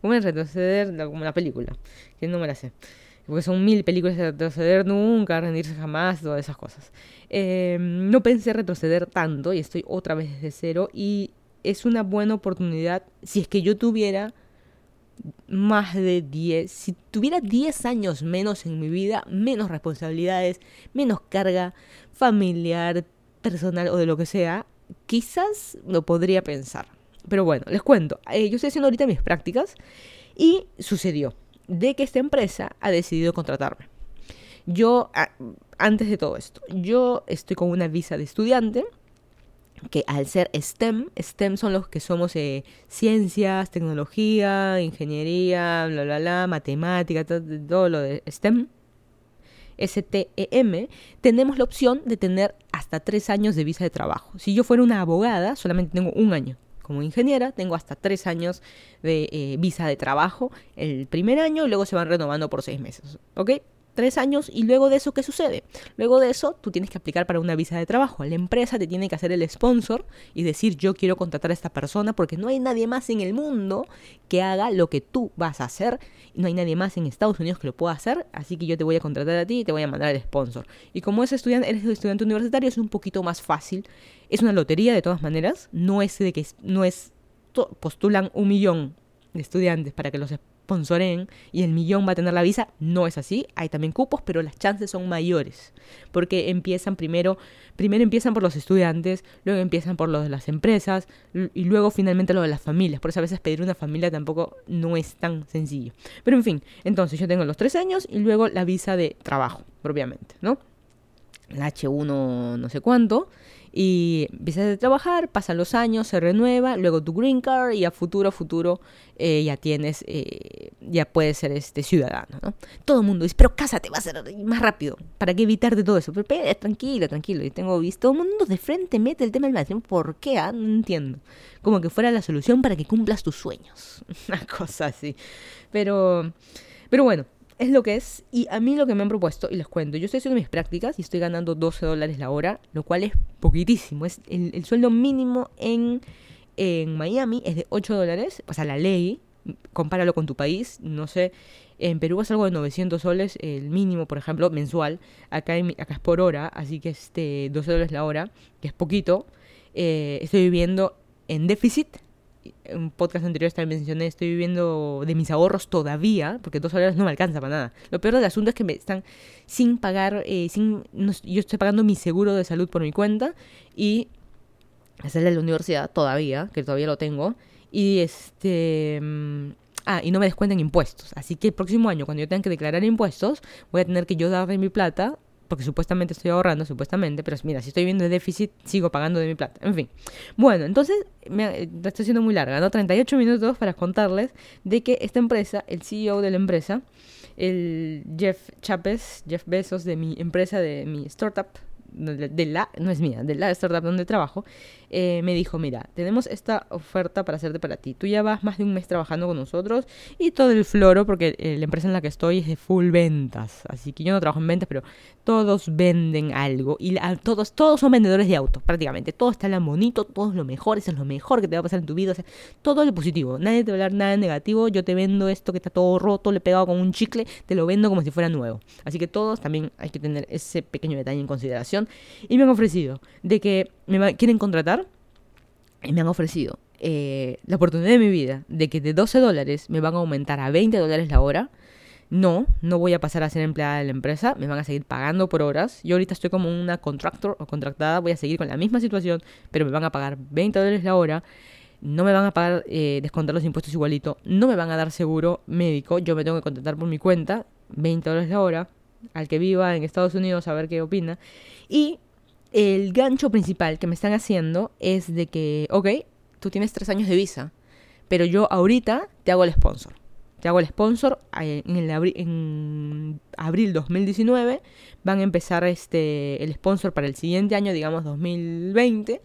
¿Cómo retroceder como la película? Que no me la sé. Porque son mil películas de retroceder nunca, rendirse jamás, todas esas cosas. Em, no pensé retroceder tanto y estoy otra vez desde cero. Y es una buena oportunidad si es que yo tuviera más de 10, si tuviera 10 años menos en mi vida, menos responsabilidades, menos carga familiar, personal o de lo que sea, quizás lo podría pensar. Pero bueno, les cuento. Eh, yo estoy haciendo ahorita mis prácticas y sucedió de que esta empresa ha decidido contratarme. Yo, antes de todo esto, yo estoy con una visa de estudiante que al ser STEM, STEM son los que somos eh, ciencias, tecnología, ingeniería, bla, bla, bla, matemática, todo, todo lo de STEM, STEM, tenemos la opción de tener hasta tres años de visa de trabajo. Si yo fuera una abogada, solamente tengo un año como ingeniera, tengo hasta tres años de eh, visa de trabajo el primer año y luego se van renovando por seis meses. ¿Ok? Tres años y luego de eso, ¿qué sucede? Luego de eso, tú tienes que aplicar para una visa de trabajo. La empresa te tiene que hacer el sponsor y decir, yo quiero contratar a esta persona porque no hay nadie más en el mundo que haga lo que tú vas a hacer. No hay nadie más en Estados Unidos que lo pueda hacer, así que yo te voy a contratar a ti y te voy a mandar el sponsor. Y como es estudiante, eres estudiante universitario, es un poquito más fácil. Es una lotería de todas maneras, no es de que no es postulan un millón de estudiantes para que los y el millón va a tener la visa. No es así, hay también cupos, pero las chances son mayores, porque empiezan primero, primero empiezan por los estudiantes, luego empiezan por los de las empresas y luego finalmente lo de las familias. Por eso a veces pedir una familia tampoco no es tan sencillo. Pero en fin, entonces yo tengo los tres años y luego la visa de trabajo, propiamente, ¿no? La H1 no sé cuánto y empiezas a trabajar, pasan los años, se renueva, luego tu green card y a futuro, futuro eh, ya tienes, eh, ya puedes ser este ciudadano, ¿no? Todo el mundo dice, pero cásate, va a ser más rápido, ¿para qué evitarte todo eso? Pero, tranquilo, tranquilo, y tengo visto, todo el mundo de frente mete el tema del matrimonio, ¿por qué? Ah, no entiendo. Como que fuera la solución para que cumplas tus sueños, una cosa así. Pero, pero bueno, es lo que es. Y a mí lo que me han propuesto, y les cuento, yo estoy haciendo mis prácticas y estoy ganando 12 dólares la hora, lo cual es poquitísimo. Es el, sueldo mínimo en, en Miami es de 8 dólares, o sea, la ley, compáralo con tu país, no sé, en Perú es algo de 900 soles, el mínimo, por ejemplo, mensual, acá, acá es por hora, así que este 12 dólares la hora, que es poquito, eh, estoy viviendo en déficit en un podcast anterior también mencioné, estoy viviendo de mis ahorros todavía, porque dos horas no me alcanza para nada. Lo peor del asunto es que me están sin pagar, eh, sin, yo estoy pagando mi seguro de salud por mi cuenta y hacerle a la universidad todavía, que todavía lo tengo, y este... Mm, ah, y no me descuentan impuestos. Así que el próximo año, cuando yo tenga que declarar impuestos, voy a tener que yo darle mi plata porque supuestamente estoy ahorrando, supuestamente, pero mira, si estoy viendo el déficit, sigo pagando de mi plata. En fin. Bueno, entonces, me, estoy siendo muy larga, ¿no? 38 minutos para contarles de que esta empresa, el CEO de la empresa, el Jeff Chapes, Jeff Bezos de mi empresa, de mi startup, de, la, no es mía, de la startup donde trabajo, eh, me dijo, mira, tenemos esta oferta para hacerte para ti. Tú ya vas más de un mes trabajando con nosotros y todo el floro, porque eh, la empresa en la que estoy es de full ventas. Así que yo no trabajo en ventas, pero todos venden algo. Y todos, todos son vendedores de autos, prácticamente. Todo está en bonito, todo es lo mejor, eso es lo mejor que te va a pasar en tu vida. O sea, todo lo positivo. Nadie te va a hablar nada negativo. Yo te vendo esto que está todo roto, le he pegado con un chicle, te lo vendo como si fuera nuevo. Así que todos también hay que tener ese pequeño detalle en consideración. Y me han ofrecido de que me quieren contratar y me han ofrecido eh, la oportunidad de mi vida de que de 12 dólares me van a aumentar a 20 dólares la hora. No, no voy a pasar a ser empleada de la empresa, me van a seguir pagando por horas. Yo ahorita estoy como una contractor o contractada, voy a seguir con la misma situación, pero me van a pagar 20 dólares la hora. No me van a pagar, eh, descontar los impuestos igualito, no me van a dar seguro médico, yo me tengo que contratar por mi cuenta, 20 dólares la hora, al que viva en Estados Unidos a ver qué opina. Y el gancho principal que me están haciendo es de que, ok, tú tienes tres años de visa, pero yo ahorita te hago el sponsor. Te hago el sponsor eh, en, el en abril 2019. Van a empezar este, el sponsor para el siguiente año, digamos 2020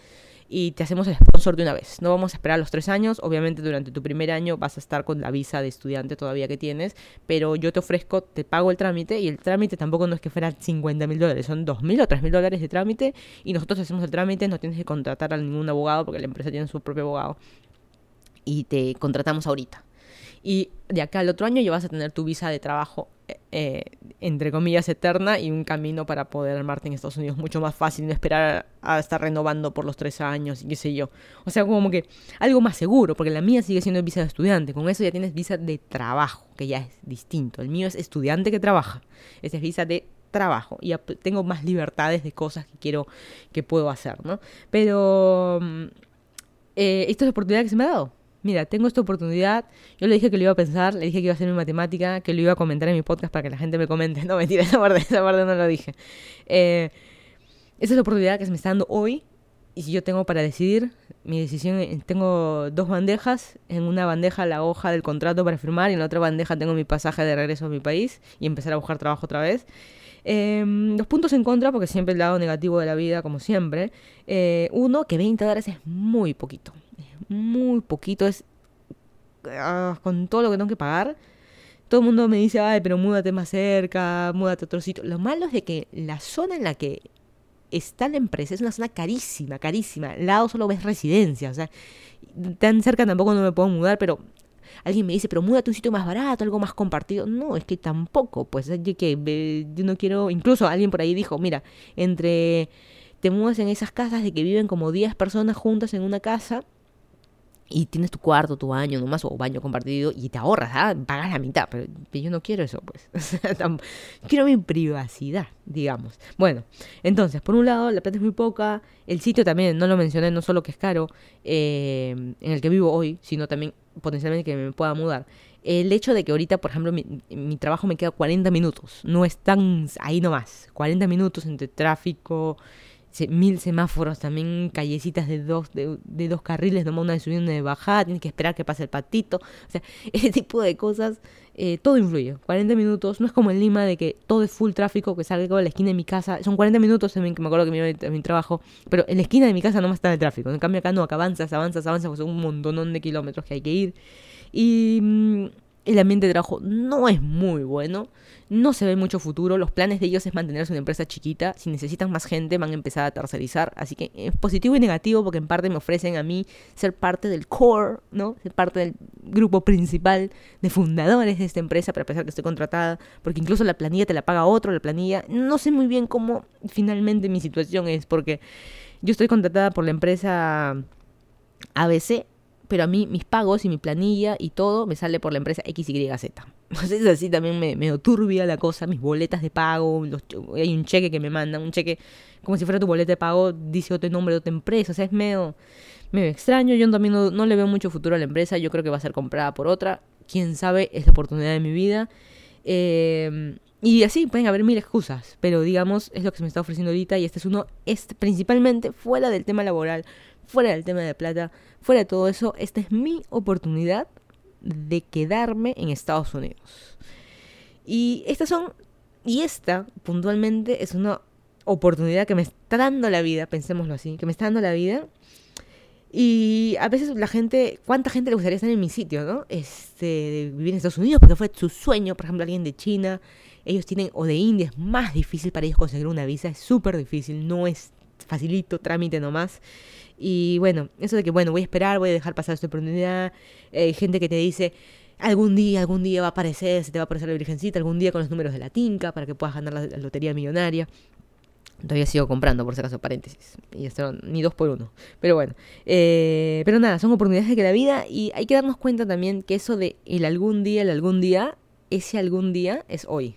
y te hacemos el sponsor de una vez. No vamos a esperar los tres años. Obviamente durante tu primer año vas a estar con la visa de estudiante todavía que tienes, pero yo te ofrezco, te pago el trámite y el trámite tampoco no es que fuera 50 mil dólares, son 2 mil o 3 mil dólares de trámite y nosotros hacemos el trámite, no tienes que contratar a ningún abogado porque la empresa tiene su propio abogado y te contratamos ahorita. Y de acá al otro año ya vas a tener tu visa de trabajo eh, entre comillas, eterna y un camino para poder armarte en Estados Unidos mucho más fácil, no esperar a, estar renovando por los tres años y qué sé yo. O sea, como que algo más seguro, porque la mía sigue siendo visa de estudiante, con eso ya tienes visa de trabajo, que ya es distinto. El mío es estudiante que trabaja, esa es visa de trabajo y tengo más libertades de cosas que quiero, que puedo hacer, ¿no? Pero mm, eh, esta es la oportunidad que se me ha dado mira, tengo esta oportunidad, yo le dije que lo iba a pensar, le dije que iba a hacer mi matemática, que lo iba a comentar en mi podcast para que la gente me comente. No, mentira, esa parte, esa parte no lo dije. Eh, esa es la oportunidad que se me está dando hoy y si yo tengo para decidir, mi decisión, eh, tengo dos bandejas, en una bandeja la hoja del contrato para firmar y en la otra bandeja tengo mi pasaje de regreso a mi país y empezar a buscar trabajo otra vez. Em, los puntos en contra, porque siempre el lado negativo de la vida, como siempre. Eh, uno, que 20 dólares es muy poquito muy poquito, es ah, con todo lo que tengo que pagar. Todo el mundo me dice, ay, pero múdate más cerca, múdate a otro sitio. Lo malo es de que la zona en la que está la empresa es una zona carísima, carísima. Al lado solo ves residencia, o sea, tan cerca tampoco no me puedo mudar, pero alguien me dice, pero múdate a un sitio más barato, algo más compartido. No, es que tampoco, pues es que yo no quiero, incluso alguien por ahí dijo, mira, entre te mudas en esas casas de que viven como 10 personas juntas en una casa, y tienes tu cuarto, tu baño nomás, o baño compartido, y te ahorras, ¿ah? pagas la mitad, pero yo no quiero eso, pues. quiero mi privacidad, digamos. Bueno, entonces, por un lado, la plata es muy poca, el sitio también, no lo mencioné, no solo que es caro, eh, en el que vivo hoy, sino también potencialmente que me pueda mudar. El hecho de que ahorita, por ejemplo, mi, mi trabajo me queda 40 minutos, no es tan ahí nomás, 40 minutos entre tráfico, mil semáforos, también callecitas de dos, de, dos carriles, nomás una de subida y una de bajada, tienes que esperar que pase el patito, o sea, ese tipo de cosas, eh, todo influye. 40 minutos, no es como en Lima de que todo es full tráfico, que salgo de la esquina de mi casa, son 40 minutos también que me acuerdo que me iba a mi trabajo, pero en la esquina de mi casa no más está el tráfico, en cambio acá no, acá avanzas, avanzas, avanzas, pues son un montón de kilómetros que hay que ir. Y mm, el ambiente de trabajo no es muy bueno, no se ve mucho futuro, los planes de ellos es mantenerse una empresa chiquita, si necesitan más gente van a empezar a tercerizar, así que es positivo y negativo porque en parte me ofrecen a mí ser parte del core, ¿no? Ser parte del grupo principal de fundadores de esta empresa, para pesar que estoy contratada, porque incluso la planilla te la paga otro, la planilla, no sé muy bien cómo finalmente mi situación es, porque yo estoy contratada por la empresa ABC, pero a mí mis pagos y mi planilla y todo me sale por la empresa XYZ. Entonces así también me, me turbia la cosa, mis boletas de pago, hay un cheque que me mandan, un cheque como si fuera tu boleta de pago, dice otro nombre de otra empresa, o sea, es medio, medio extraño, yo también no, no le veo mucho futuro a la empresa, yo creo que va a ser comprada por otra, quién sabe, es la oportunidad de mi vida. Eh, Y así pueden haber mil excusas, pero digamos, es lo que se me está ofreciendo ahorita y este es uno, es principalmente fuera del tema laboral, fuera del tema de plata, fuera de todo eso, esta es mi oportunidad de quedarme en Estados Unidos. Y estas son, y esta puntualmente es una oportunidad que me está dando la vida, pensémoslo así, que me está dando la vida. Y a veces la gente, ¿cuánta gente le gustaría estar en mi sitio, no? Este, de vivir en Estados Unidos, porque fue su sueño, por ejemplo, alguien de China, ellos tienen, o de India, es más difícil para ellos conseguir una visa, es súper difícil, no es facilito, trámite nomás. Y bueno, eso de que, bueno, voy a esperar, voy a dejar pasar esta oportunidad. Hay gente que te dice, algún día, algún día va a aparecer, se te va a aparecer la Virgencita, algún día con los números de la tinca para que puedas ganar la, lotería millonaria. Todavía sigo comprando, por si acaso, paréntesis. Y esto ni dos por uno. Pero bueno. Eh, pero nada, son oportunidades de que la vida. Y hay que darnos cuenta también que eso de el algún día, el algún día, ese algún día es hoy.